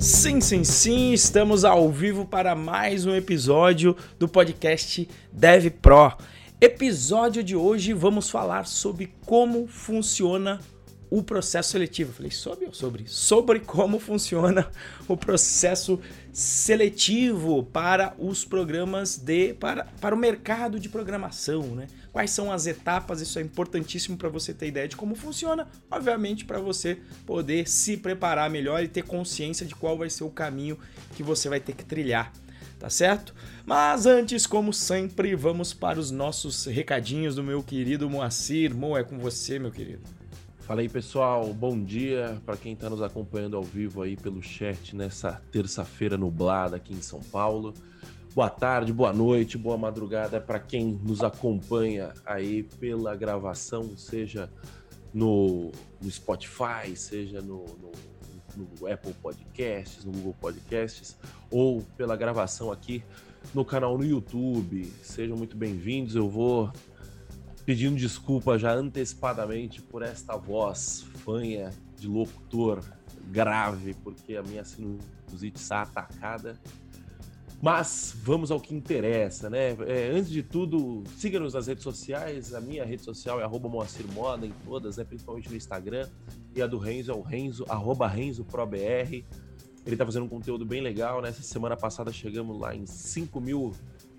Sim, sim, sim, estamos ao vivo para mais um episódio do podcast Dev Pro. Episódio de hoje vamos falar sobre como funciona o processo seletivo. falei sobre ou sobre? Sobre como funciona o processo seletivo para os programas de para, para o mercado de programação, né? Quais são as etapas? Isso é importantíssimo para você ter ideia de como funciona, obviamente para você poder se preparar melhor e ter consciência de qual vai ser o caminho que você vai ter que trilhar, tá certo? Mas antes, como sempre, vamos para os nossos recadinhos do meu querido Moacir. Mo, é com você, meu querido. Fala aí pessoal, bom dia para quem está nos acompanhando ao vivo aí pelo chat nessa terça-feira nublada aqui em São Paulo. Boa tarde, boa noite, boa madrugada para quem nos acompanha aí pela gravação, seja no, no Spotify, seja no, no, no, Apple Podcasts, no Google Podcasts, ou pela gravação aqui no canal no YouTube. Sejam muito bem-vindos. Eu vou pedindo desculpa já antecipadamente por esta voz fanha de locutor grave, porque a minha sinusite está atacada mas vamos ao que interessa, né? É, antes de tudo, siga-nos nas redes sociais. A minha rede social é arroba Moacir Moda em todas, né? principalmente no Instagram. E a do Renzo é o Renzo, arroba RenzoProBR. Ele está fazendo um conteúdo bem legal, né? Essa semana passada chegamos lá em 5 mil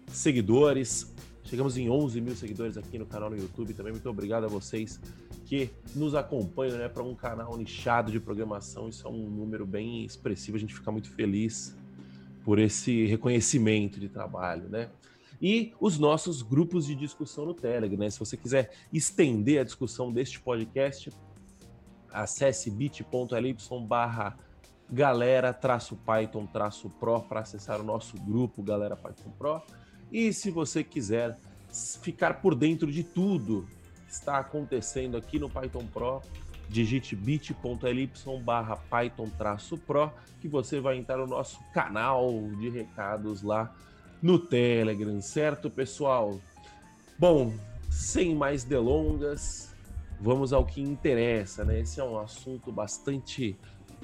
seguidores. Chegamos em 11 mil seguidores aqui no canal no YouTube também. Muito obrigado a vocês que nos acompanham, né? Para um canal nichado de programação, isso é um número bem expressivo. A gente fica muito feliz por esse reconhecimento de trabalho, né? E os nossos grupos de discussão no Telegram, né? Se você quiser estender a discussão deste podcast, acesse bit.ly barra galera Python Pro para acessar o nosso grupo Galera Python Pro. E se você quiser ficar por dentro de tudo que está acontecendo aqui no Python Pro, digite bit.ly barra python-pro que você vai entrar no nosso canal de recados lá no Telegram, certo, pessoal? Bom, sem mais delongas, vamos ao que interessa, né? Esse é um assunto bastante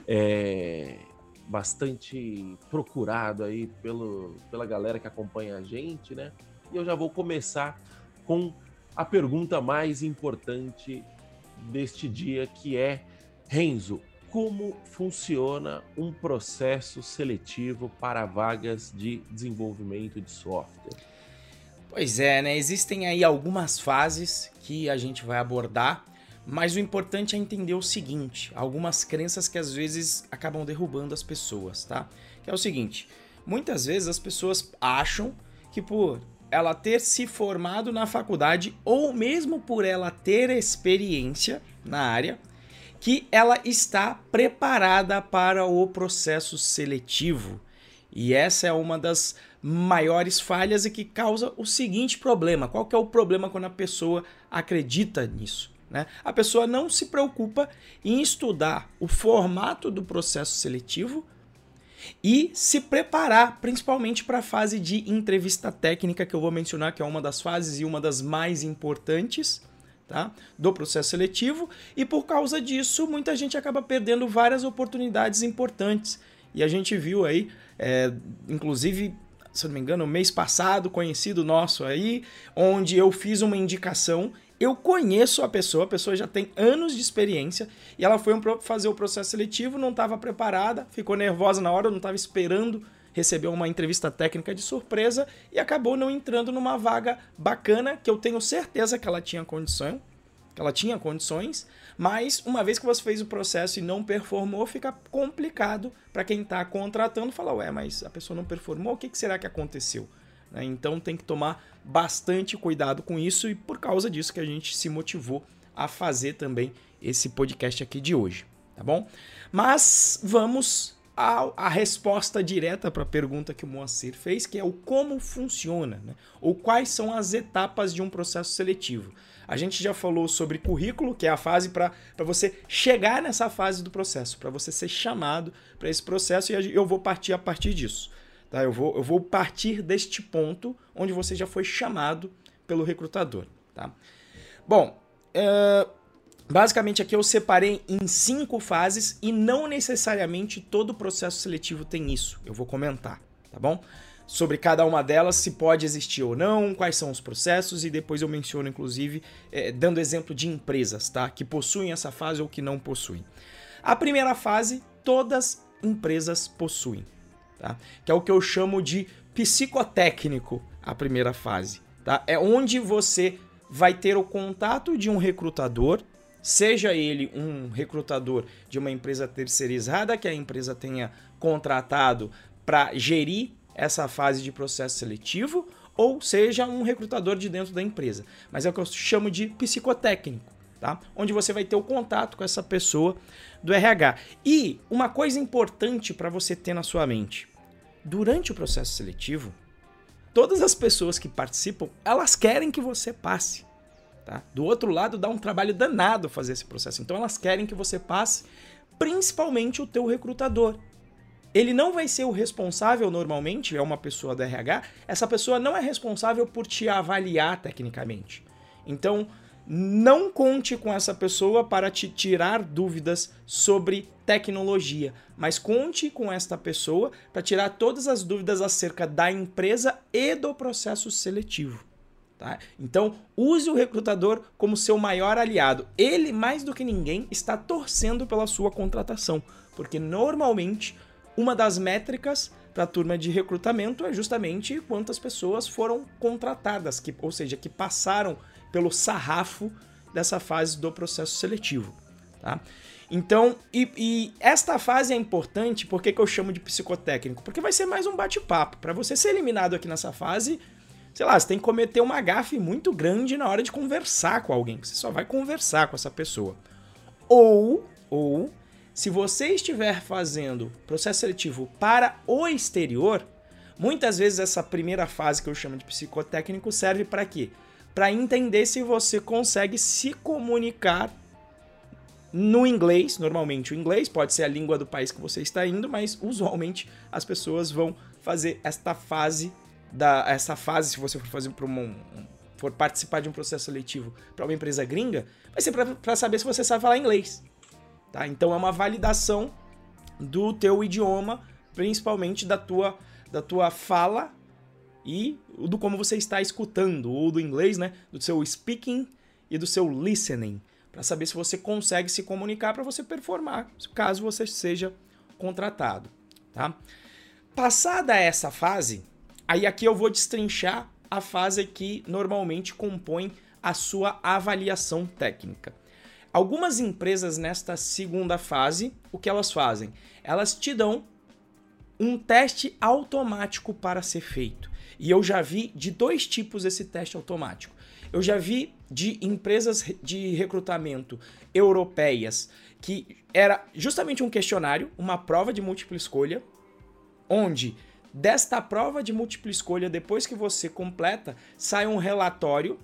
é, bastante procurado aí pelo, pela galera que acompanha a gente, né? E eu já vou começar com a pergunta mais importante deste dia, que é Renzo, como funciona um processo seletivo para vagas de desenvolvimento de software? Pois é, né? Existem aí algumas fases que a gente vai abordar, mas o importante é entender o seguinte: algumas crenças que às vezes acabam derrubando as pessoas, tá? Que é o seguinte: muitas vezes as pessoas acham que por ela ter se formado na faculdade ou mesmo por ela ter experiência na área, que ela está preparada para o processo seletivo. E essa é uma das maiores falhas e que causa o seguinte problema. Qual que é o problema quando a pessoa acredita nisso? Né? A pessoa não se preocupa em estudar o formato do processo seletivo e se preparar principalmente para a fase de entrevista técnica que eu vou mencionar, que é uma das fases e uma das mais importantes. Tá? do processo seletivo e por causa disso muita gente acaba perdendo várias oportunidades importantes e a gente viu aí, é, inclusive se não me engano, mês passado, conhecido nosso aí, onde eu fiz uma indicação eu conheço a pessoa, a pessoa já tem anos de experiência e ela foi fazer o processo seletivo, não estava preparada, ficou nervosa na hora, não estava esperando receber uma entrevista técnica de surpresa e acabou não entrando numa vaga bacana que eu tenho certeza que ela tinha condição, que ela tinha condições, mas uma vez que você fez o processo e não performou, fica complicado para quem está contratando falar, ué, mas a pessoa não performou, o que, que será que aconteceu? Né? Então tem que tomar bastante cuidado com isso e por causa disso que a gente se motivou a fazer também esse podcast aqui de hoje, tá bom? Mas vamos à, à resposta direta para a pergunta que o Moacir fez, que é o como funciona, né? ou quais são as etapas de um processo seletivo. A gente já falou sobre currículo, que é a fase para você chegar nessa fase do processo, para você ser chamado para esse processo, e eu vou partir a partir disso. Tá? Eu, vou, eu vou partir deste ponto onde você já foi chamado pelo recrutador. Tá? Bom, é, Basicamente, aqui eu separei em cinco fases e não necessariamente todo processo seletivo tem isso. Eu vou comentar, tá bom? Sobre cada uma delas, se pode existir ou não, quais são os processos e depois eu menciono, inclusive, é, dando exemplo de empresas, tá? Que possuem essa fase ou que não possuem. A primeira fase, todas empresas possuem, tá? Que é o que eu chamo de psicotécnico, a primeira fase, tá? É onde você vai ter o contato de um recrutador seja ele um recrutador de uma empresa terceirizada que a empresa tenha contratado para gerir essa fase de processo seletivo, ou seja um recrutador de dentro da empresa. Mas é o que eu chamo de psicotécnico, tá? Onde você vai ter o contato com essa pessoa do RH. E uma coisa importante para você ter na sua mente: durante o processo seletivo, todas as pessoas que participam, elas querem que você passe. Tá? Do outro lado, dá um trabalho danado fazer esse processo. Então elas querem que você passe, principalmente o teu recrutador. Ele não vai ser o responsável normalmente, é uma pessoa do RH, essa pessoa não é responsável por te avaliar tecnicamente. Então, não conte com essa pessoa para te tirar dúvidas sobre tecnologia, mas conte com esta pessoa para tirar todas as dúvidas acerca da empresa e do processo seletivo. Tá? Então, use o recrutador como seu maior aliado. Ele, mais do que ninguém, está torcendo pela sua contratação, porque normalmente uma das métricas para a turma de recrutamento é justamente quantas pessoas foram contratadas, que, ou seja, que passaram pelo sarrafo dessa fase do processo seletivo. Tá? Então, e, e, esta fase é importante, por que, que eu chamo de psicotécnico? Porque vai ser mais um bate-papo. Para você ser eliminado aqui nessa fase, sei lá, você tem que cometer uma gafe muito grande na hora de conversar com alguém. Você só vai conversar com essa pessoa. Ou, ou, se você estiver fazendo processo seletivo para o exterior, muitas vezes essa primeira fase que eu chamo de psicotécnico serve para quê? Para entender se você consegue se comunicar no inglês, normalmente o inglês pode ser a língua do país que você está indo, mas usualmente as pessoas vão fazer esta fase da essa fase, se você for fazer para um, for participar de um processo seletivo para uma empresa gringa, vai ser para saber se você sabe falar inglês. Tá? Então é uma validação do teu idioma, principalmente da tua, da tua fala e do como você está escutando, ou do inglês, né? Do seu speaking e do seu listening, para saber se você consegue se comunicar para você performar, caso você seja contratado, tá? Passada essa fase, Aí aqui eu vou destrinchar a fase que normalmente compõe a sua avaliação técnica. Algumas empresas nesta segunda fase, o que elas fazem? Elas te dão um teste automático para ser feito. E eu já vi de dois tipos esse teste automático. Eu já vi de empresas de recrutamento europeias que era justamente um questionário, uma prova de múltipla escolha, onde Desta prova de múltipla escolha, depois que você completa, sai um relatório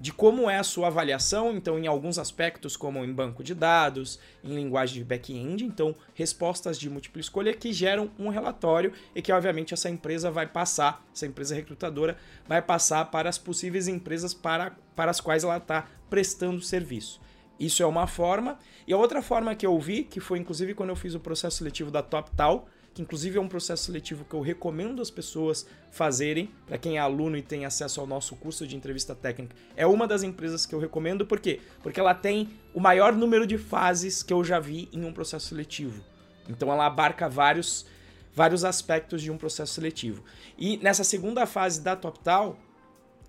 de como é a sua avaliação, então em alguns aspectos como em banco de dados, em linguagem de back-end, então respostas de múltipla escolha que geram um relatório e que obviamente essa empresa vai passar, essa empresa recrutadora vai passar para as possíveis empresas para, para as quais ela está prestando serviço. Isso é uma forma. E a outra forma que eu vi, que foi inclusive quando eu fiz o processo seletivo da TopTal, que inclusive é um processo seletivo que eu recomendo as pessoas fazerem, para quem é aluno e tem acesso ao nosso curso de entrevista técnica. É uma das empresas que eu recomendo, por quê? Porque ela tem o maior número de fases que eu já vi em um processo seletivo. Então ela abarca vários, vários aspectos de um processo seletivo. E nessa segunda fase da TopTal,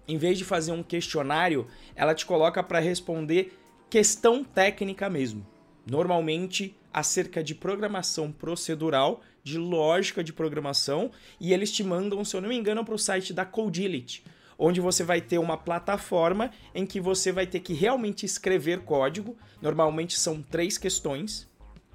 em vez de fazer um questionário, ela te coloca para responder questão técnica mesmo. Normalmente acerca de programação procedural de lógica de programação e eles te mandam, se eu não me engano, para o site da Codility, onde você vai ter uma plataforma em que você vai ter que realmente escrever código. Normalmente são três questões,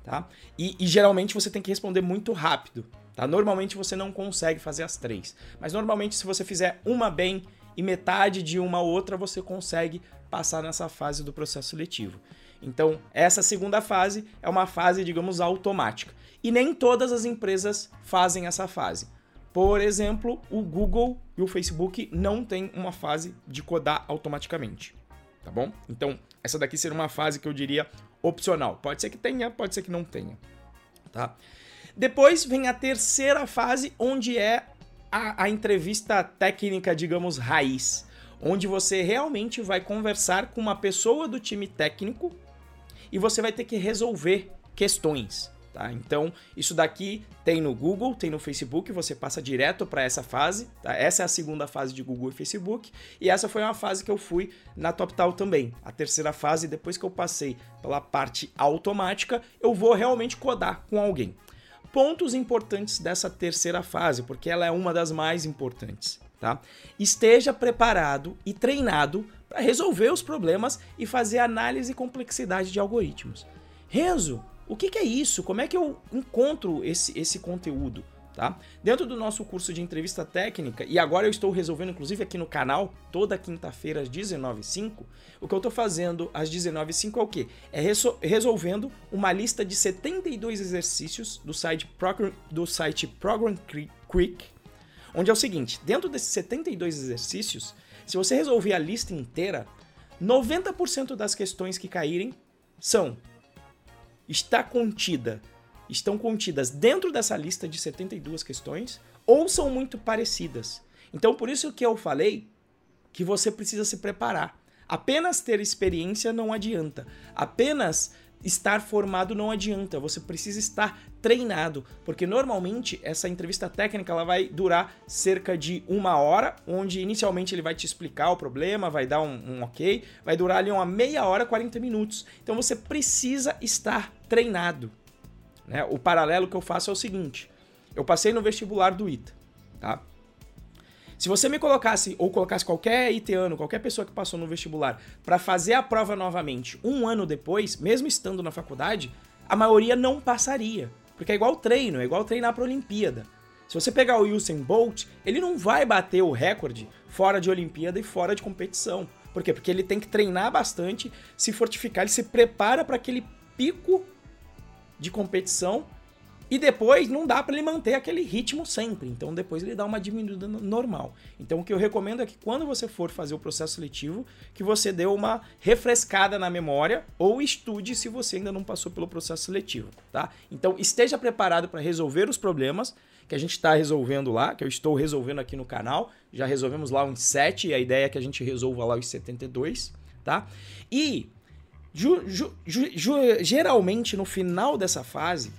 tá? E, e geralmente você tem que responder muito rápido, tá? Normalmente você não consegue fazer as três, mas normalmente se você fizer uma bem e metade de uma outra, você consegue passar nessa fase do processo seletivo. Então, essa segunda fase é uma fase, digamos, automática. E nem todas as empresas fazem essa fase. Por exemplo, o Google e o Facebook não têm uma fase de codar automaticamente. tá bom? Então, essa daqui seria uma fase que eu diria opcional. Pode ser que tenha, pode ser que não tenha, tá? Depois vem a terceira fase, onde é a, a entrevista técnica, digamos, raiz, onde você realmente vai conversar com uma pessoa do time técnico e você vai ter que resolver questões. Tá? Então, isso daqui tem no Google, tem no Facebook, você passa direto para essa fase. Tá? Essa é a segunda fase de Google e Facebook. E essa foi uma fase que eu fui na TopTal também. A terceira fase, depois que eu passei pela parte automática, eu vou realmente codar com alguém. Pontos importantes dessa terceira fase, porque ela é uma das mais importantes. Tá? Esteja preparado e treinado para resolver os problemas e fazer análise e complexidade de algoritmos. Renzo, o que, que, é isso? Como é que eu encontro esse, esse conteúdo? Tá? Dentro do nosso curso de entrevista técnica, e agora eu estou resolvendo, inclusive aqui no canal, toda quinta-feira às 19h05, o que eu estou fazendo às 19h05 é o quê? É resolvendo uma lista de 72 exercícios do site, Program, do site Program Creek, onde é o seguinte: dentro desses 72 exercícios, se você resolver a lista inteira, 90% das questões que caírem são está contida, estão contidas dentro dessa lista de 72 questões ou são muito parecidas. Então, por isso que eu falei que você precisa se preparar. Apenas ter experiência não adianta. Apenas estar formado não adianta, você precisa estar treinado, porque normalmente essa entrevista técnica ela vai durar cerca de uma hora, onde inicialmente ele vai te explicar o problema, vai dar um, um ok, vai durar ali uma meia hora, 40 minutos. Então você precisa estar treinado. Né? O paralelo que eu faço é o seguinte: eu passei no vestibular do ITA, tá? Se você me colocasse, ou colocasse qualquer iteano, qualquer pessoa que passou no vestibular, para fazer a prova novamente um ano depois, mesmo estando na faculdade, a maioria não passaria. Porque é igual treino, é igual treinar para Olimpíada. Se você pegar o Usain Bolt, ele não vai bater o recorde fora de Olimpíada e fora de competição. Por quê? Porque ele tem que treinar bastante, se fortificar, ele se prepara para aquele pico de competição e depois não dá para ele manter aquele ritmo sempre. Então depois ele dá uma diminuída normal. Então o que eu recomendo é que quando você for fazer o processo seletivo, que você dê uma refrescada na memória ou estude se você ainda não passou pelo processo seletivo, tá? Então esteja preparado para resolver os problemas que a gente está resolvendo lá, que eu estou resolvendo aqui no canal. Já resolvemos lá uns 7 e a ideia é que a gente resolva lá os 72, tá? E ju, ju, ju, geralmente no final dessa fase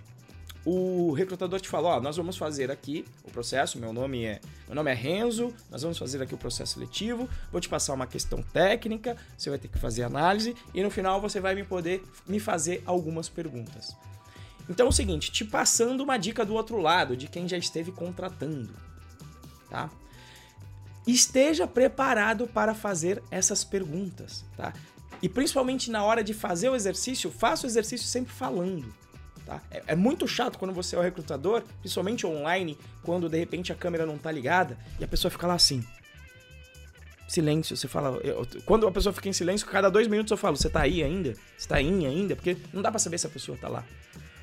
o recrutador te fala, ó, nós vamos fazer aqui o processo, meu nome é, meu nome é Renzo, nós vamos fazer aqui o processo seletivo, vou te passar uma questão técnica, você vai ter que fazer análise e no final você vai me poder me fazer algumas perguntas. Então é o seguinte, te passando uma dica do outro lado, de quem já esteve contratando, tá? Esteja preparado para fazer essas perguntas, tá? E principalmente na hora de fazer o exercício, faça o exercício sempre falando. Tá? É, é, muito chato quando você é o recrutador, principalmente online, quando de repente a câmera não tá ligada e a pessoa fica lá assim. Silêncio, você fala. Eu, quando a pessoa fica em silêncio, cada dois minutos eu falo, você tá aí ainda? Você tá aí ainda? Porque não dá pra saber se a pessoa tá lá.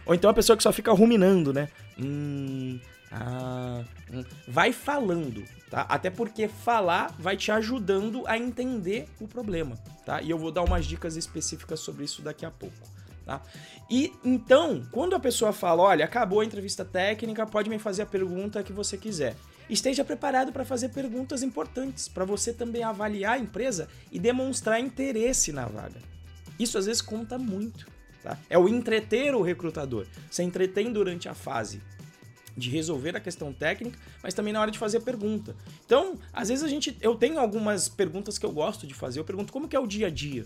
Ou então a pessoa que só fica ruminando, né? Hum. Ah, hum. vai falando, tá? Até porque falar vai te ajudando a entender o problema, tá? E eu vou dar umas dicas específicas sobre isso daqui a pouco. Tá? E então, quando a pessoa fala, olha, acabou a entrevista técnica, pode me fazer a pergunta que você quiser. Esteja preparado para fazer perguntas importantes, para você também avaliar a empresa e demonstrar interesse na vaga. Isso às vezes conta muito. Tá? É o entreter o recrutador. Você entretém durante a fase de resolver a questão técnica, mas também na hora de fazer a pergunta. Então, às vezes a gente, eu tenho algumas perguntas que eu gosto de fazer. Eu pergunto como que é o dia a dia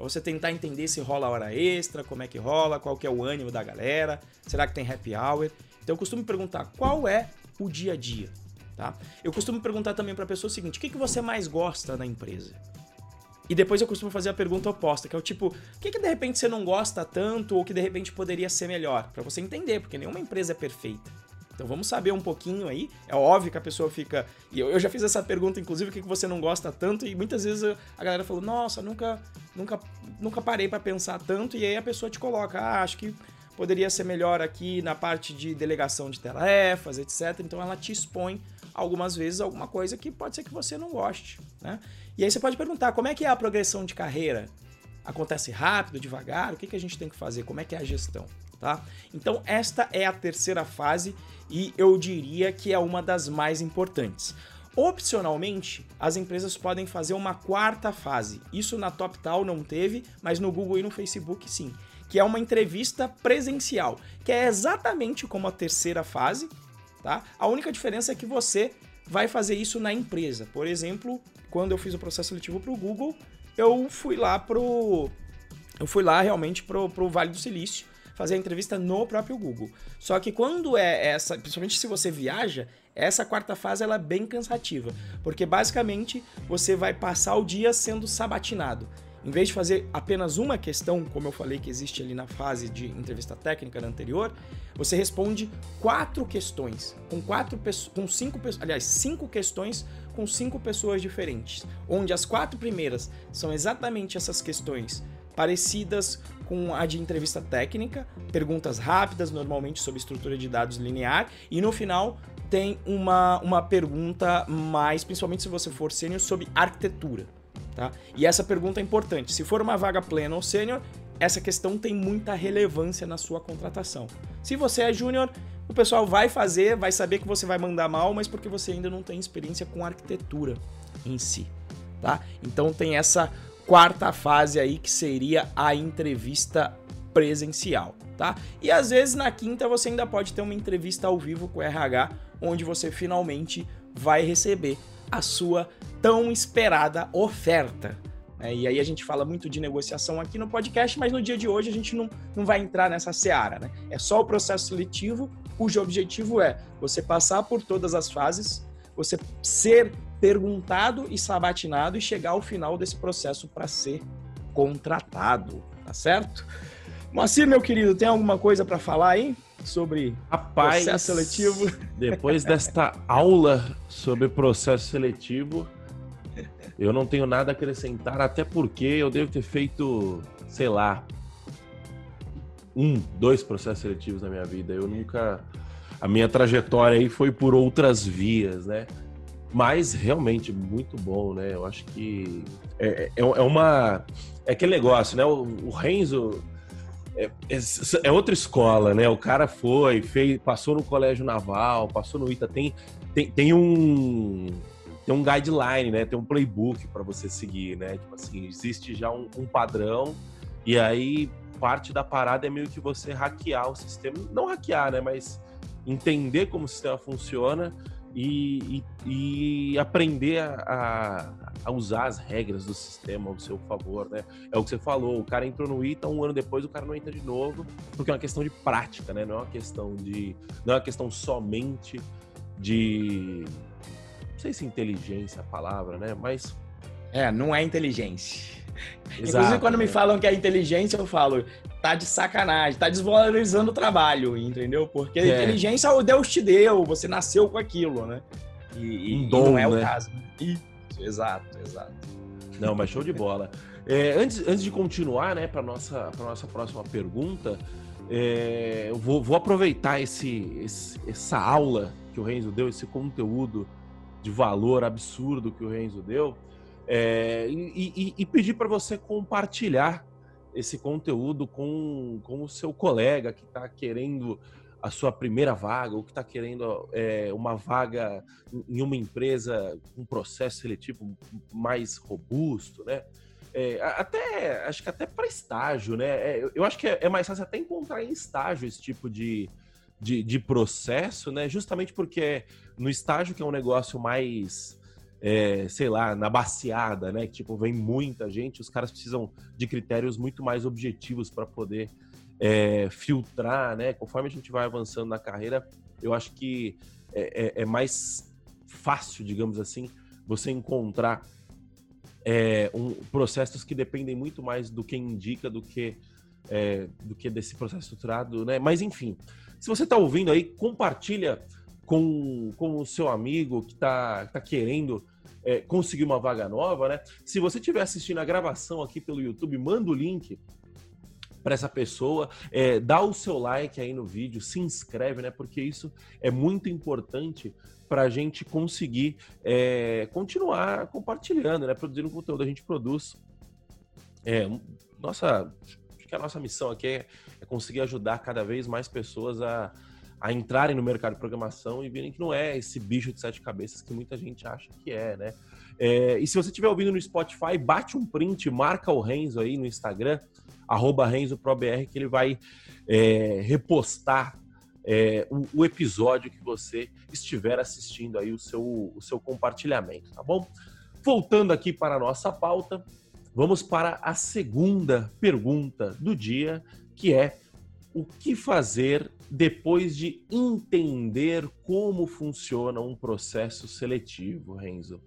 Pra você tentar entender se rola hora extra, como é que rola, qual que é o ânimo da galera, será que tem happy hour. Então eu costumo perguntar qual é o dia a dia, tá? Eu costumo perguntar também para a pessoa o seguinte: o que, que você mais gosta na empresa? E depois eu costumo fazer a pergunta oposta, que é o tipo, o que, que de repente você não gosta tanto ou que de repente poderia ser melhor? Para você entender, porque nenhuma empresa é perfeita. Então vamos saber um pouquinho aí. É óbvio que a pessoa fica. E eu, eu já fiz essa pergunta, inclusive, o que você não gosta tanto, e muitas vezes a galera falou, nossa, nunca, nunca, nunca parei para pensar tanto, e aí a pessoa te coloca, ah, acho que poderia ser melhor aqui na parte de delegação de tarefas, etc. Então ela te expõe algumas vezes alguma coisa que pode ser que você não goste, né? E aí você pode perguntar, como é que é a progressão de carreira? Acontece rápido, devagar? O que, que a gente tem que fazer? Como é que é a gestão? Tá? Então esta é a terceira fase e eu diria que é uma das mais importantes. Opcionalmente, as empresas podem fazer uma quarta fase. Isso na TopTal não teve, mas no Google e no Facebook sim. Que é uma entrevista presencial, que é exatamente como a terceira fase, tá? A única diferença é que você vai fazer isso na empresa. Por exemplo, quando eu fiz o processo seletivo para o Google, eu fui lá pro eu fui lá realmente pro, pro Vale do Silício fazer a entrevista no próprio Google. Só que quando é essa, principalmente se você viaja, essa quarta fase ela é bem cansativa, porque basicamente você vai passar o dia sendo sabatinado. Em vez de fazer apenas uma questão, como eu falei que existe ali na fase de entrevista técnica anterior, você responde quatro questões, com quatro com cinco aliás, cinco questões com cinco pessoas diferentes, onde as quatro primeiras são exatamente essas questões parecidas com a de entrevista técnica, perguntas rápidas, normalmente sobre estrutura de dados linear, e no final tem uma, uma pergunta mais, principalmente se você for sênior, sobre arquitetura. Tá? E essa pergunta é importante. Se for uma vaga plena ou sênior, essa questão tem muita relevância na sua contratação. Se você é júnior, o pessoal vai fazer, vai saber que você vai mandar mal, mas porque você ainda não tem experiência com arquitetura em si, tá? Então tem essa quarta fase aí que seria a entrevista presencial, tá? E às vezes na quinta você ainda pode ter uma entrevista ao vivo com o RH, onde você finalmente vai receber a sua tão esperada oferta. É, e aí a gente fala muito de negociação aqui no podcast, mas no dia de hoje a gente não, não vai entrar nessa seara, né? É só o processo seletivo, cujo objetivo é você passar por todas as fases, você ser perguntado e sabatinado e chegar ao final desse processo para ser contratado, tá certo? Moacir, meu querido, tem alguma coisa para falar aí sobre Rapaz, processo seletivo? Depois desta aula sobre processo seletivo, eu não tenho nada a acrescentar, até porque eu devo ter feito, sei lá, um, dois processos seletivos na minha vida. Eu nunca. A minha trajetória aí foi por outras vias, né? Mas realmente muito bom, né? Eu acho que é, é, é uma. É aquele negócio, né? O, o Renzo é, é, é, outra escola, né? O cara foi, fez, passou no colégio naval, passou no ITA, tem, tem, tem um tem um guideline, né? Tem um playbook para você seguir, né? Tipo assim, existe já um, um, padrão e aí parte da parada é meio que você hackear o sistema, não hackear, né? Mas entender como o sistema funciona e, e, e aprender a, a, usar as regras do sistema ao seu favor, né? É o que você falou, o cara entrou no ITA, um ano depois o cara não entra de novo, porque é uma questão de prática, né? Não é uma questão de. Não é uma questão somente de. Não sei se inteligência é a palavra, né? Mas. É, não é inteligência. Exato, Inclusive, quando me falam que é inteligência, eu falo, tá de sacanagem, tá desvalorizando o trabalho, entendeu? Porque é. inteligência o Deus te deu, você nasceu com aquilo, né? E, um dom, e não é né? o caso. Isso, exato, exato. Não, mas show de bola. É, antes, antes de continuar, né, para nossa para nossa próxima pergunta, é, eu vou, vou aproveitar esse, esse, essa aula que o Renzo deu, esse conteúdo de valor absurdo que o Renzo deu, é, e, e, e pedir para você compartilhar esse conteúdo com, com o seu colega que está querendo a sua primeira vaga ou que está querendo é, uma vaga em uma empresa um processo seletivo mais robusto, né? É, até acho que até para estágio, né? É, eu acho que é, é, mais fácil até encontrar em estágio esse tipo de, de, de processo, né? Justamente porque no estágio que é um negócio mais é, sei lá, na baseada, né? Que, tipo, vem muita gente, os caras precisam de critérios muito mais objetivos para poder é, filtrar, né? Conforme a gente vai avançando na carreira, eu acho que é, é, é mais fácil, digamos assim, você encontrar é, um, processos que dependem muito mais do que indica do que é, do que desse processo estruturado, né? Mas enfim, se você está ouvindo aí, compartilha com, com o seu amigo que está tá querendo é, conseguir uma vaga nova, né? Se você estiver assistindo a gravação aqui pelo YouTube, manda o link para essa pessoa, é, dá o seu like aí no vídeo, se inscreve, né? Porque isso é muito importante para a gente conseguir é, continuar compartilhando, né? Produzindo conteúdo. A gente produz. É, nossa, acho que a nossa missão aqui é, é conseguir ajudar cada vez mais pessoas a, a entrarem no mercado de programação e verem que não é esse bicho de sete cabeças que muita gente acha que é, né? É, e se você estiver ouvindo no Spotify, bate um print, marca o Renzo aí no Instagram, arroba RenzoProBR, que ele vai é, repostar é, o, o, episódio que você estiver assistindo aí, o seu, o seu compartilhamento, tá bom? Voltando aqui para a nossa pauta, vamos para a segunda pergunta do dia, que é o que fazer depois de entender como funciona um processo seletivo, Renzo?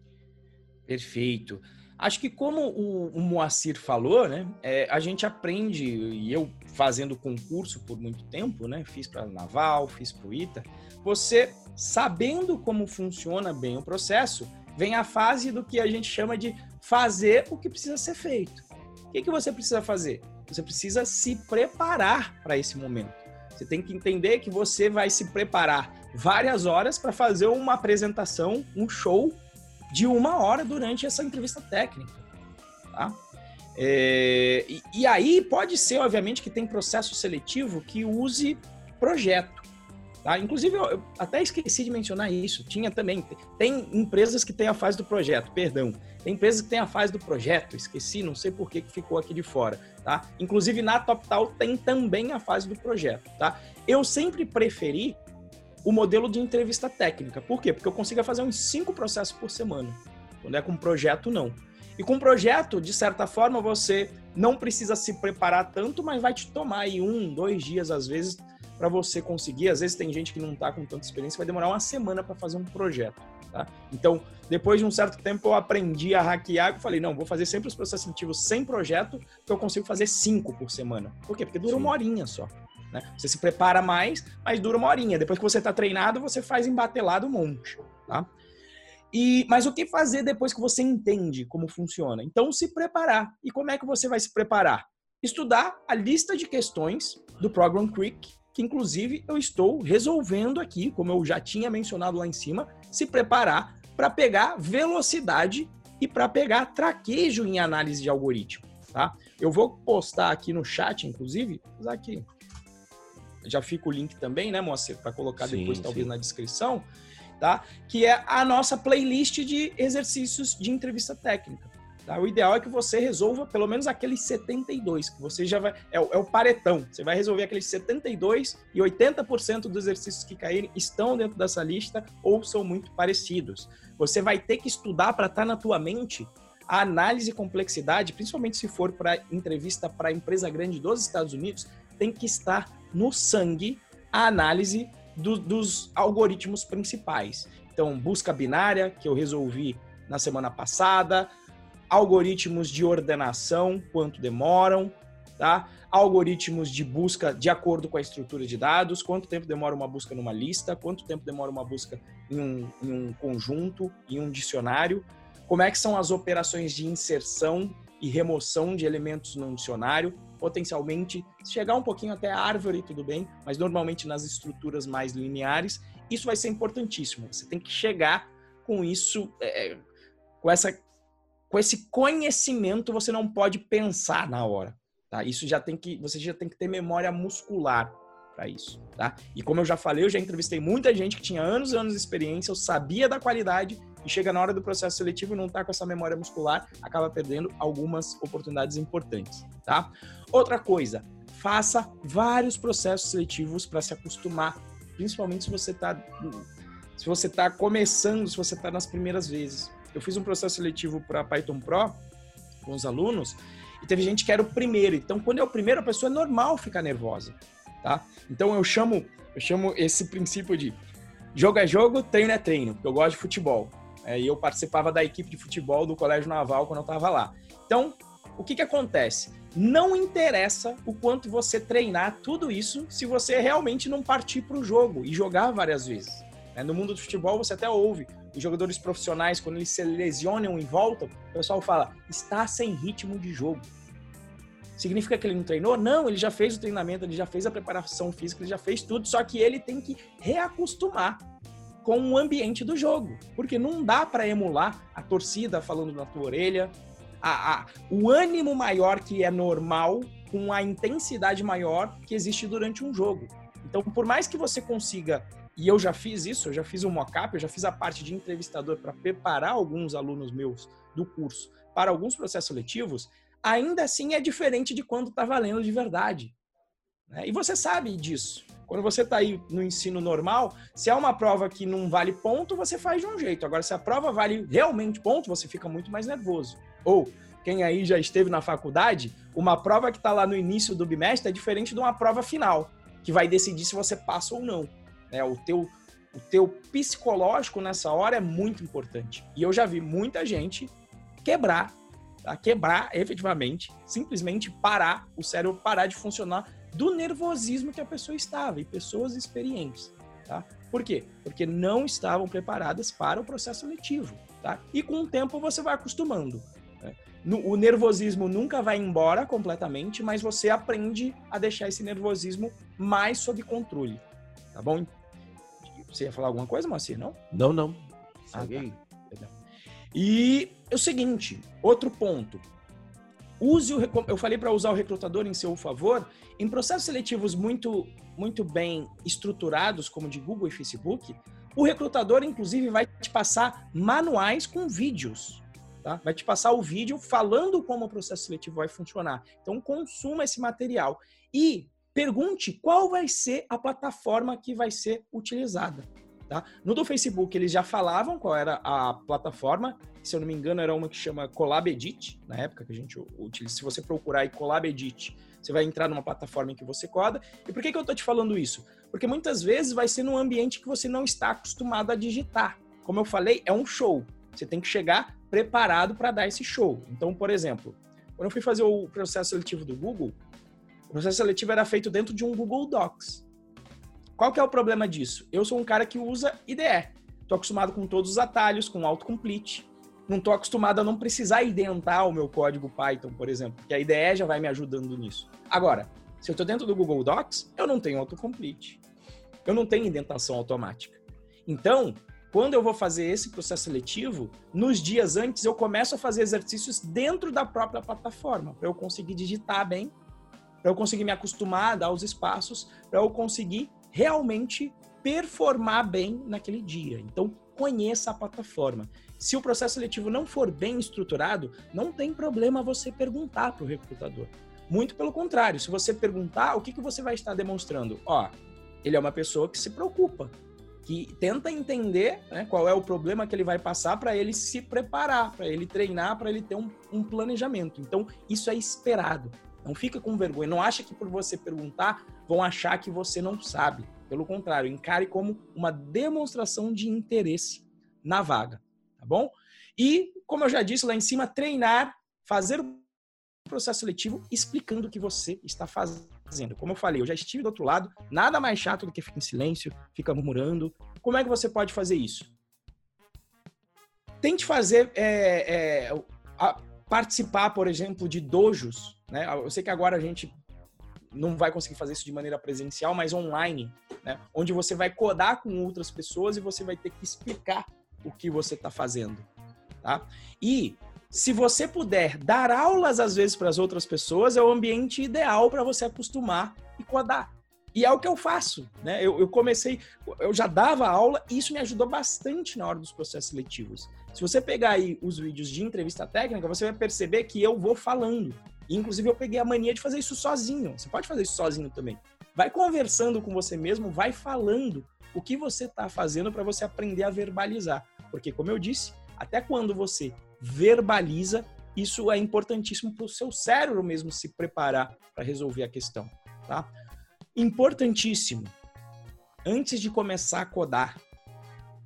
Perfeito. Acho que como o, o Moacir falou, né, é, a gente aprende, e eu fazendo concurso por muito tempo, né, fiz para Naval, fiz para o ITA, você sabendo como funciona bem o processo, vem a fase do que a gente chama de fazer o que precisa ser feito. O que, que você precisa fazer? Você precisa se preparar para esse momento. Você tem que entender que você vai se preparar várias horas para fazer uma apresentação, um show de uma hora durante essa entrevista técnica. Tá? É, e, e, aí pode ser, obviamente, que tem processo seletivo que use projeto. Tá? Inclusive, eu, eu até esqueci de mencionar isso. Tinha também. Tem empresas que têm a fase do projeto, perdão. Tem empresas que têm a fase do projeto, esqueci, não sei por que, ficou aqui de fora. Tá? Inclusive, na TopTal tem também a fase do projeto. Tá? Eu sempre preferi o modelo de entrevista técnica. Por quê? Porque eu consigo fazer uns cinco processos por semana. Quando é com projeto, não. E com projeto, de certa forma, você não precisa se preparar tanto, mas vai te tomar aí um, dois dias, às vezes, para você conseguir. Às vezes tem gente que não está com tanta experiência, vai demorar uma semana para fazer um projeto. Tá? Então, depois de um certo tempo, eu aprendi a hackear e falei, não, vou fazer sempre os processos seletivos sem projeto, que eu consigo fazer cinco por semana. Por quê? Porque dura Sim. uma horinha só. Né? Você se prepara mais, mas dura uma horinha. Depois que você está treinado, você faz embatelado um monte. Tá? E, mas o que fazer depois que você entende como funciona? Então, se preparar. E como é que você vai se preparar? Estudar a lista de questões do Program Creek, que inclusive eu estou resolvendo aqui, como eu já tinha mencionado lá em cima, se preparar para pegar velocidade e para pegar traquejo em análise de algoritmo, tá? Eu vou postar aqui no chat, inclusive, aqui já fica o link também, né, Moacir, para colocar sim, depois, sim. talvez, na descrição, tá? Que é a nossa playlist de exercícios de entrevista técnica. Tá? O ideal é que você resolva pelo menos aqueles 72, que você já vai. É, é o paretão. Você vai resolver aqueles 72 e 80% dos exercícios que caírem estão dentro dessa lista ou são muito parecidos. Você vai ter que estudar para estar tá na tua mente a análise e complexidade, principalmente se for para entrevista para empresa grande dos Estados Unidos, tem que estar no sangue a análise do, dos algoritmos principais. Então, busca binária, que eu resolvi na semana passada, algoritmos de ordenação, quanto demoram, tá? Algoritmos de busca de acordo com a estrutura de dados, quanto tempo demora uma busca numa lista, quanto tempo demora uma busca em um, em um conjunto, em um dicionário, como é que são as operações de inserção e remoção de elementos no dicionário, potencialmente chegar um pouquinho até a árvore, tudo bem, mas normalmente nas estruturas mais lineares, isso vai ser importantíssimo. Você tem que chegar com isso, é, com essa, com esse conhecimento, você não pode pensar na hora, tá? Isso já tem que, você já tem que ter memória muscular para isso, tá? E como eu já falei, eu já entrevistei muita gente que tinha anos e anos de experiência, eu sabia da qualidade e chega na hora do processo seletivo e não está com essa memória muscular, acaba perdendo algumas oportunidades importantes, tá? Outra coisa, faça vários processos seletivos para se acostumar, principalmente se você está se você está começando, se você está nas primeiras vezes. Eu fiz um processo seletivo para Python Pro com os alunos e teve gente que era o primeiro. Então, quando é o primeiro, a pessoa é normal ficar nervosa, tá? Então eu chamo eu chamo esse princípio de jogo é jogo, treino é treino, porque eu gosto de futebol. É, e eu participava da equipe de futebol do Colégio Naval quando eu estava lá. Então, o que, que acontece? Não interessa o quanto você treinar tudo isso se você realmente não partir para o jogo e jogar várias vezes. É, no mundo do futebol, você até ouve os jogadores profissionais, quando eles se lesionam em volta, o pessoal fala: está sem ritmo de jogo. Significa que ele não treinou? Não, ele já fez o treinamento, ele já fez a preparação física, ele já fez tudo, só que ele tem que reacostumar com o ambiente do jogo, porque não dá para emular a torcida falando na tua orelha, a, a, o ânimo maior que é normal com a intensidade maior que existe durante um jogo. Então, por mais que você consiga, e eu já fiz isso, eu já fiz um mock-up, eu já fiz a parte de entrevistador para preparar alguns alunos meus do curso para alguns processos seletivos, ainda assim é diferente de quando está valendo de verdade. Né? E você sabe disso. Quando você está aí no ensino normal, se é uma prova que não vale ponto, você faz de um jeito. Agora, se a prova vale realmente ponto, você fica muito mais nervoso. Ou, quem aí já esteve na faculdade, uma prova que está lá no início do bimestre é diferente de uma prova final, que vai decidir se você passa ou não. É, o, teu, o teu psicológico nessa hora é muito importante. E eu já vi muita gente quebrar, tá? quebrar efetivamente, simplesmente parar, o cérebro parar de funcionar do nervosismo que a pessoa estava, e pessoas experientes. Tá? Por quê? Porque não estavam preparadas para o processo seletivo. Tá? E com o tempo você vai acostumando. Né? O nervosismo nunca vai embora completamente, mas você aprende a deixar esse nervosismo mais sob controle. Tá bom? Você ia falar alguma coisa, Moacir, não? Não, não. Ah, tá. E é o seguinte, outro ponto. Use o, eu falei para usar o recrutador em seu favor. Em processos seletivos muito, muito bem estruturados, como de Google e Facebook, o recrutador, inclusive, vai te passar manuais com vídeos. Tá? Vai te passar o vídeo falando como o processo seletivo vai funcionar. Então, consuma esse material. E pergunte qual vai ser a plataforma que vai ser utilizada. Tá? No do Facebook, eles já falavam qual era a plataforma. Se eu não me engano, era uma que chama Collab Edit, na época que a gente utiliza. Se você procurar aí Collab Edit, você vai entrar numa plataforma em que você coda. E por que, que eu estou te falando isso? Porque muitas vezes vai ser num ambiente que você não está acostumado a digitar. Como eu falei, é um show. Você tem que chegar preparado para dar esse show. Então, por exemplo, quando eu fui fazer o processo seletivo do Google, processo seletivo era feito dentro de um Google Docs. Qual que é o problema disso? Eu sou um cara que usa IDE. Tô acostumado com todos os atalhos, com autocomplete. Não tô acostumado a não precisar identar o meu código Python, por exemplo, porque a IDE já vai me ajudando nisso. Agora, se eu tô dentro do Google Docs, eu não tenho autocomplete. Eu não tenho indentação automática. Então, quando eu vou fazer esse processo seletivo, nos dias antes eu começo a fazer exercícios dentro da própria plataforma, para eu conseguir digitar bem, para eu conseguir me acostumar dar os espaços, para eu conseguir realmente performar bem naquele dia. Então, conheça a plataforma. Se o processo seletivo não for bem estruturado, não tem problema você perguntar para o recrutador. Muito pelo contrário, se você perguntar, o que, que você vai estar demonstrando? Ó, ele é uma pessoa que se preocupa, que tenta entender né, qual é o problema que ele vai passar para ele se preparar, para ele treinar, para ele ter um, um planejamento. Então, isso é esperado. Não fica com vergonha. Não acha que por você perguntar vão achar que você não sabe. Pelo contrário, encare como uma demonstração de interesse na vaga, tá bom? E, como eu já disse lá em cima, treinar, fazer o processo seletivo explicando o que você está fazendo. Como eu falei, eu já estive do outro lado, nada mais chato do que ficar em silêncio, ficar murmurando. Como é que você pode fazer isso? Tente fazer, é, é, a, participar, por exemplo, de dojos né? Eu sei que agora a gente não vai conseguir fazer isso de maneira presencial, mas online, né? onde você vai codar com outras pessoas e você vai ter que explicar o que você está fazendo. Tá? E se você puder dar aulas às vezes para as outras pessoas, é o ambiente ideal para você acostumar e codar. E é o que eu faço, né? Eu, eu, comecei, eu já dava aula e isso me ajudou bastante na hora dos processos seletivos. Se você pegar aí os vídeos de entrevista técnica, você vai perceber que eu vou falando. Inclusive, eu peguei a mania de fazer isso sozinho. Você pode fazer isso sozinho também. Vai conversando com você mesmo, vai falando o que você está fazendo para você aprender a verbalizar. Porque, como eu disse, até quando você verbaliza, isso é importantíssimo para o seu cérebro mesmo se preparar para resolver a questão. Tá? Importantíssimo. Antes de começar a codar,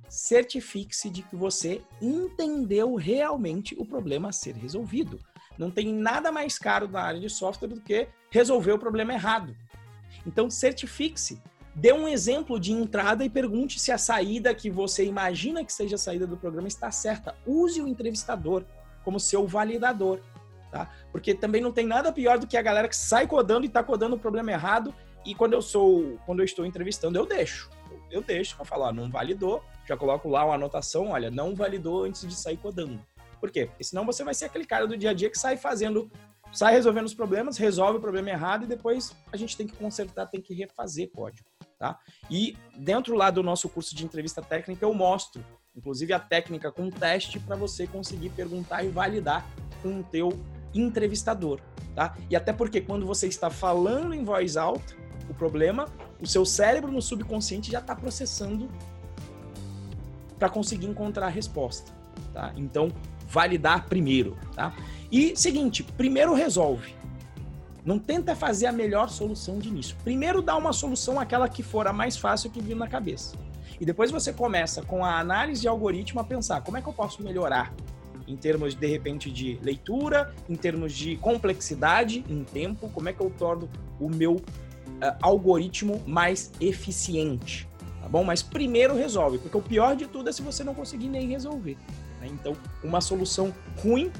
certifique-se de que você entendeu realmente o problema a ser resolvido. Não tem nada mais caro na área de software do que resolver o problema errado. Então, certifique-se. Dê um exemplo de entrada e pergunte se a saída que você imagina que seja a saída do programa está certa. Use o entrevistador como seu validador. tá? Porque também não tem nada pior do que a galera que sai codando e tá codando o problema errado e quando eu sou, quando eu estou entrevistando, eu deixo. Eu deixo, falo, ah, não validou, já coloco lá uma anotação, olha, não validou antes de sair codando. Por quê? Porque senão você vai ser aquele cara do dia a dia que sai fazendo, sai resolvendo os problemas, resolve o problema errado e depois a gente tem que consertar, tem que refazer código, tá? E dentro lá do nosso curso de entrevista técnica eu mostro, inclusive a técnica com teste para você conseguir perguntar e validar com o teu entrevistador, tá? E até porque quando você está falando em voz alta o problema, o seu cérebro no subconsciente já está processando para conseguir encontrar a resposta, tá? Então, validar primeiro, tá? E seguinte, primeiro resolve. Não tenta fazer a melhor solução de início. Primeiro dá uma solução aquela que for a mais fácil que vir na cabeça. E depois você começa com a análise de algoritmo a pensar como é que eu posso melhorar em termos de repente de leitura, em termos de complexidade em tempo, como é que eu torno o meu uh, algoritmo mais eficiente, tá bom? Mas primeiro resolve, porque o pior de tudo é se você não conseguir nem resolver. Né? Então, uma solução ruim,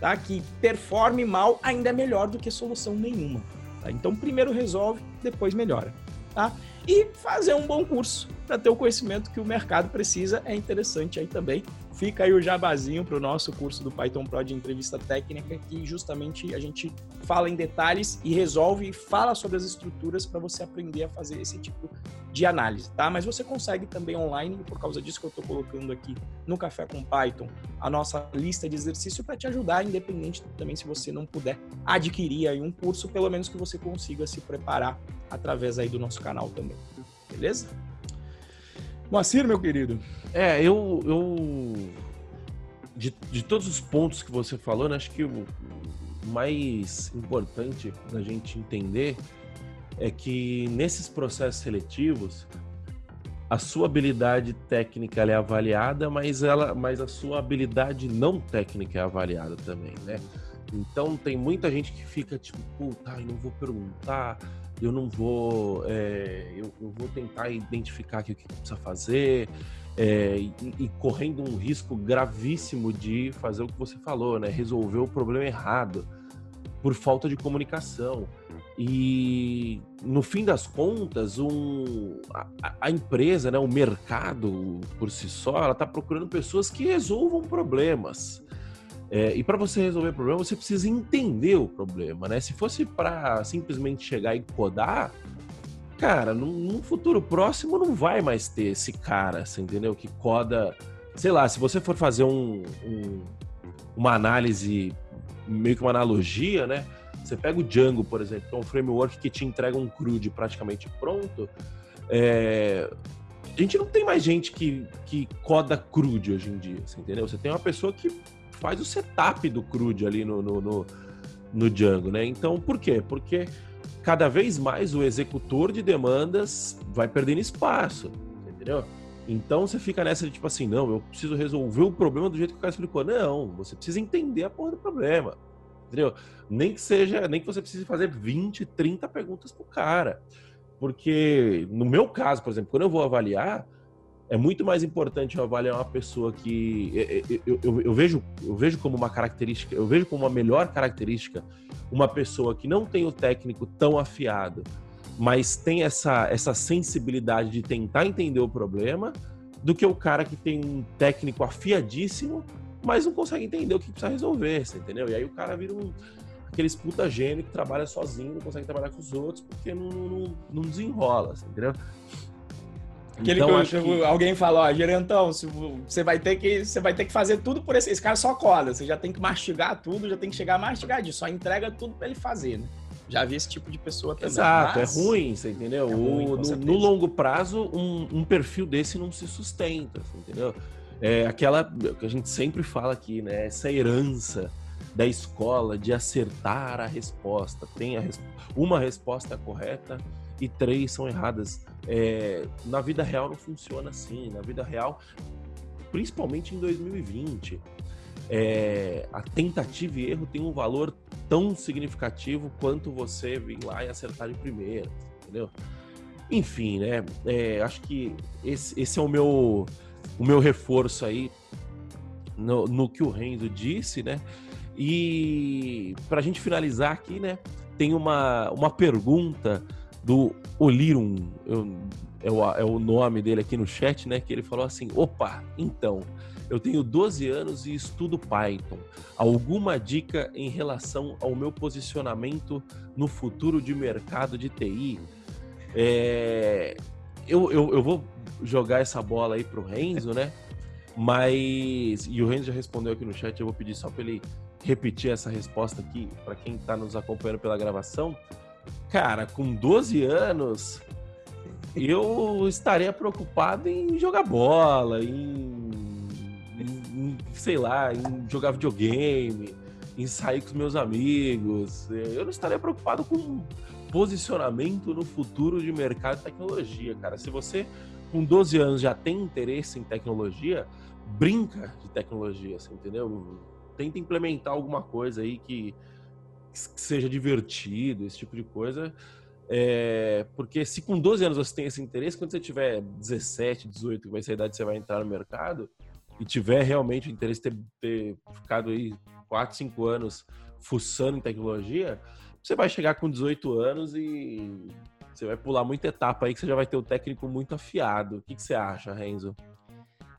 tá? Que performe mal ainda é melhor do que solução nenhuma. Tá? Então, primeiro resolve, depois melhora, tá? E fazer um bom curso para ter o conhecimento que o mercado precisa é interessante aí também. Fica aí o jabazinho para o nosso curso do Python Pro de entrevista técnica, que justamente a gente fala em detalhes e resolve e fala sobre as estruturas para você aprender a fazer esse tipo de análise, tá? Mas você consegue também online, por causa disso que eu estou colocando aqui no Café com Python, a nossa lista de exercício para te ajudar, independente também se você não puder adquirir aí um curso, pelo menos que você consiga se preparar através aí do nosso canal também. Beleza? Moacir, meu querido. É, eu. eu de, de todos os pontos que você falou, né, acho que o mais importante da gente entender é que nesses processos seletivos a sua habilidade técnica é avaliada, mas ela, mas a sua habilidade não técnica é avaliada também, né? Então tem muita gente que fica tipo, puta, eu não vou perguntar, eu não vou, é, eu, eu, vou tentar identificar o que precisa fazer, é, e, e, correndo um risco gravíssimo de fazer o que você falou, né? Resolver o problema errado por falta de comunicação. E no fim das contas, um, a, a empresa, né, o mercado por si só, ela está procurando pessoas que resolvam problemas. É, e para você resolver o problema, você precisa entender o problema, né? Se fosse para simplesmente chegar e codar, cara, num, num, futuro próximo não vai mais ter esse cara, você entendeu? Que coda. Sei lá, se você for fazer um, um, uma análise, meio que uma analogia, né? Você pega o Django, por exemplo, que é um framework que te entrega um CRUD praticamente pronto. É... A gente não tem mais gente que, que coda CRUD hoje em dia, você entendeu? Você tem uma pessoa que faz o setup do CRUD ali no, no, no, no Django, né? Então, por quê? Porque cada vez mais o executor de demandas vai perdendo espaço, entendeu? Então você fica nessa de tipo assim, não, eu preciso resolver o problema do jeito que o cara explicou. Não, você precisa entender a porra do problema. Entendeu? Nem que seja, nem que você precise fazer 20, 30 perguntas pro cara. Porque no meu caso, por exemplo, quando eu vou avaliar, é muito mais importante eu avaliar uma pessoa que eu, eu, eu, eu, vejo eu vejo como uma característica eu vejo como uma melhor característica uma pessoa que não tem o técnico tão afiado mas tem essa essa sensibilidade de tentar entender o problema do que o cara que tem um técnico afiadíssimo mas não consegue entender o que precisa resolver você entendeu? E aí o cara vira um aqueles puta gênio que trabalha sozinho não consegue trabalhar com os outros porque não, não, não desenrola entendeu Aquele então, que, que, alguém fala, ó, gerentão, você vai ter que você vai ter que fazer tudo por esse, esse cara só coda, você já tem que mastigar tudo, já tem que chegar mastigadinho, só entrega tudo para ele fazer, né? Já vi esse tipo de pessoa também. Exato, é mas... é ruim, você entendeu? É ruim, o, no, no, longo prazo, um, um, perfil desse não se sustenta, entendeu? É aquela que a gente sempre fala aqui, né? Essa herança da escola de acertar a resposta. Tem a uma resposta correta e três são erradas. É, na vida real não funciona assim. Na vida real, principalmente em 2020, é, a tentativa e erro tem um valor tão significativo quanto você vir lá e acertar de primeira, entendeu? Enfim, né? É, acho que esse, esse, é o meu, o meu reforço aí no, no que o Renzo disse, né? E para a gente finalizar aqui, né, tem uma, uma pergunta do Olirum, eu, é, o, é o nome dele aqui no chat, né, que ele falou assim, opa, então, eu tenho 12 anos e estudo Python. Alguma dica em relação ao meu posicionamento no futuro de mercado de TI? É, eu, eu, eu vou jogar essa bola aí pro Renzo, né? Mas. E o Renzo já respondeu aqui no chat, eu vou pedir só para ele repetir essa resposta aqui para quem está nos acompanhando pela gravação. Cara, com 12 anos, eu estaria preocupado em jogar bola, em, em, sei lá, em jogar videogame, em sair com os meus amigos. Eu não estaria preocupado com posicionamento no futuro de mercado de tecnologia, cara. Se você com 12 anos já tem interesse em tecnologia, brinca de tecnologia, você entendeu? Tenta implementar alguma coisa aí que, que seja divertido, esse tipo de coisa. É, porque se com 12 anos você tem esse interesse, quando você tiver 17, 18, que vai ser a idade que você vai entrar no mercado, e tiver realmente o interesse de ter, ter ficado aí 4, 5 anos fuçando em tecnologia, você vai chegar com 18 anos e você vai pular muita etapa aí que você já vai ter o técnico muito afiado. O que, que você acha, Renzo?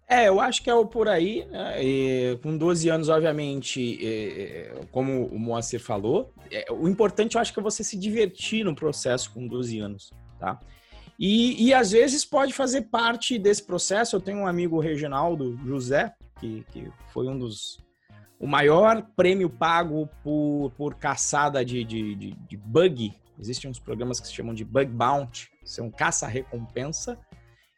É, eu acho que é por aí. Né? E, com 12 anos, obviamente, é, como o Moacir falou, é, o importante eu acho que é você se divertir no processo com 12 anos, tá? E, e às vezes pode fazer parte desse processo. Eu tenho um amigo Reginaldo José, que, que foi um dos. O maior prêmio pago por, por caçada de, de, de, de bug Existem uns programas que se chamam de Bug Bounty, são caça-recompensa,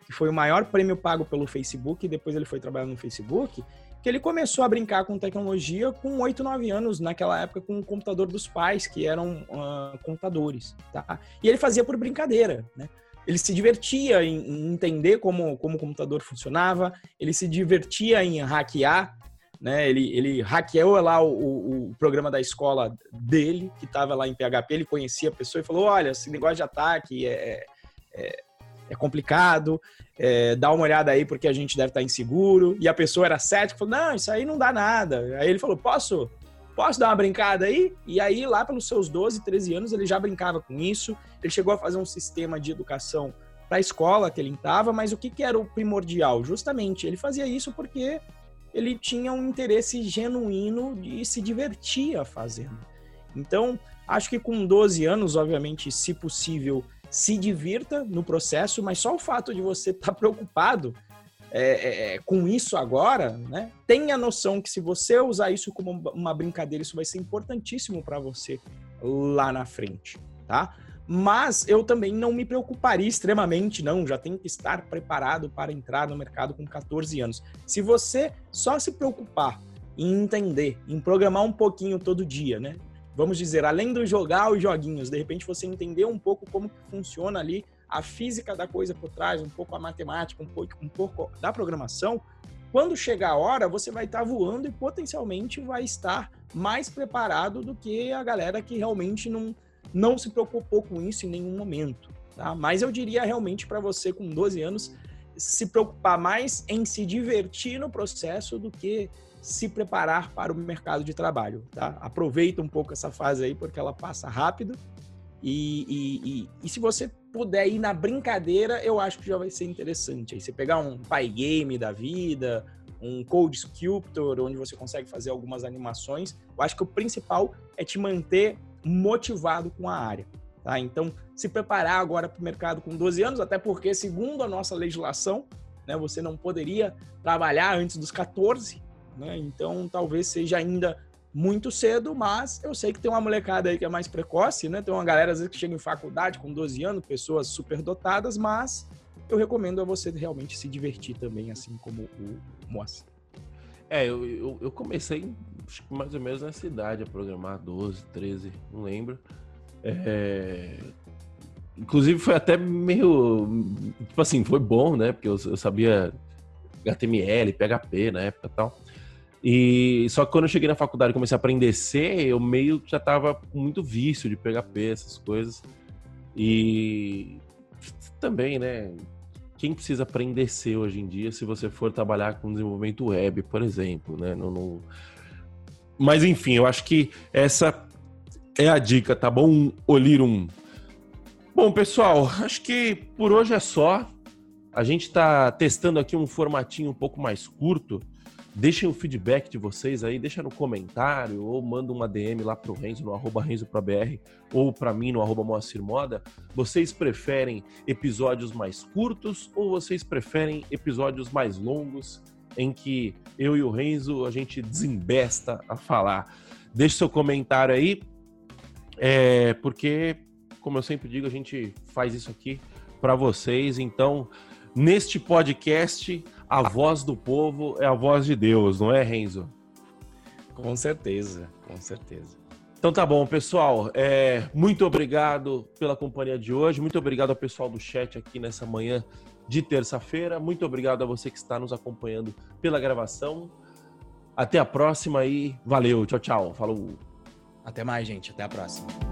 que foi o maior prêmio pago pelo Facebook, e depois ele foi trabalhar no Facebook, que ele começou a brincar com tecnologia com 8, 9 anos, naquela época com o computador dos pais, que eram uh, computadores, tá? E ele fazia por brincadeira, né? Ele se divertia em, entender como, como o computador funcionava, ele se divertia em hackear né? Ele, ele hackeou lá o, o, o programa da escola dele, que estava lá em PHP, ele conhecia a pessoa e falou: olha, esse negócio de ataque é, é, é complicado, é, dá uma olhada aí porque a gente deve estar inseguro. E a pessoa era cética, falou: não, isso aí não dá nada. Aí ele falou: posso? Posso dar uma brincada aí? E aí, lá pelos seus 12, 13 anos, ele já brincava com isso. Ele chegou a fazer um sistema de educação para a escola que ele estava, mas o que, que era o primordial? Justamente, ele fazia isso porque ele tinha um interesse genuíno e se divertia fazendo. Então, acho que com 12 anos, obviamente, se possível, se divirta no processo, mas só o fato de você estar tá preocupado é, é, é, com isso agora, né? Tenha noção que se você usar isso como uma brincadeira, isso vai ser importantíssimo para você lá na frente, tá? Mas eu também não me preocuparia extremamente, não. Já tem que estar preparado para entrar no mercado com 14 anos. Se você só se preocupar em entender, em programar um pouquinho todo dia, né? Vamos dizer, além de jogar os joguinhos, de repente você entender um pouco como funciona ali a física da coisa por trás, um pouco a matemática, um pouco, um pouco da programação, quando chegar a hora, você vai estar voando e potencialmente vai estar mais preparado do que a galera que realmente não, não se preocupou com isso em nenhum momento. Tá? Mas eu diria realmente para você com 12 anos se preocupar mais em se divertir no processo do que se preparar para o mercado de trabalho. Tá? Aproveita um pouco essa fase aí porque ela passa rápido e, e, e, e, se você puder ir na brincadeira, eu acho que já vai ser interessante. Aí você pegar um Py Game da vida, um Code Sculptor, onde você consegue fazer algumas animações. Eu acho que o principal é te manter motivado com a área. Tá? Então, se preparar agora para o mercado com 12 anos, até porque, segundo a nossa legislação, né, você não poderia trabalhar antes dos 14, né? então talvez seja ainda muito cedo, mas eu sei que tem uma molecada aí que é mais precoce, né? Tem uma galera às vezes que chega em faculdade com 12 anos, pessoas super dotadas, mas eu recomendo a você realmente se divertir também, assim como o Moacir. É, eu, eu, eu, comecei mais ou menos nessa idade a programar, 12, 13, não lembro. É... Inclusive foi até meio. Tipo assim, foi bom, né? Porque eu, eu sabia HTML, PHP na época e tal. E só que quando eu cheguei na faculdade e comecei a aprender C, eu meio já tava com muito vício de PHP, essas coisas. E também, né? quem precisa aprender C hoje em dia se você for trabalhar com desenvolvimento web, por exemplo, né? No... Mas enfim, eu acho que essa é a dica, tá bom, Olirum? Bom, pessoal, acho que por hoje é só. A gente está testando aqui um formatinho um pouco mais curto. Deixem o feedback de vocês aí, deixa no comentário ou manda uma DM lá pro Renzo no arroba RenzoProBR ou para mim no arroba Moacir Moda. Vocês preferem episódios mais curtos ou vocês preferem episódios mais longos em que eu e o Renzo a gente desembesta a falar? Deixe seu comentário aí, é, porque, como eu sempre digo, a gente faz isso aqui para vocês. Então, neste podcast, a voz do povo é a voz de Deus, não é, Renzo? Com certeza, com certeza. Então tá bom, pessoal. É, muito obrigado pela companhia de hoje. Muito obrigado ao pessoal do chat aqui nessa manhã de terça-feira. Muito obrigado a você que está nos acompanhando pela gravação. Até a próxima e valeu. Tchau, tchau. Falou. Até mais, gente. Até a próxima.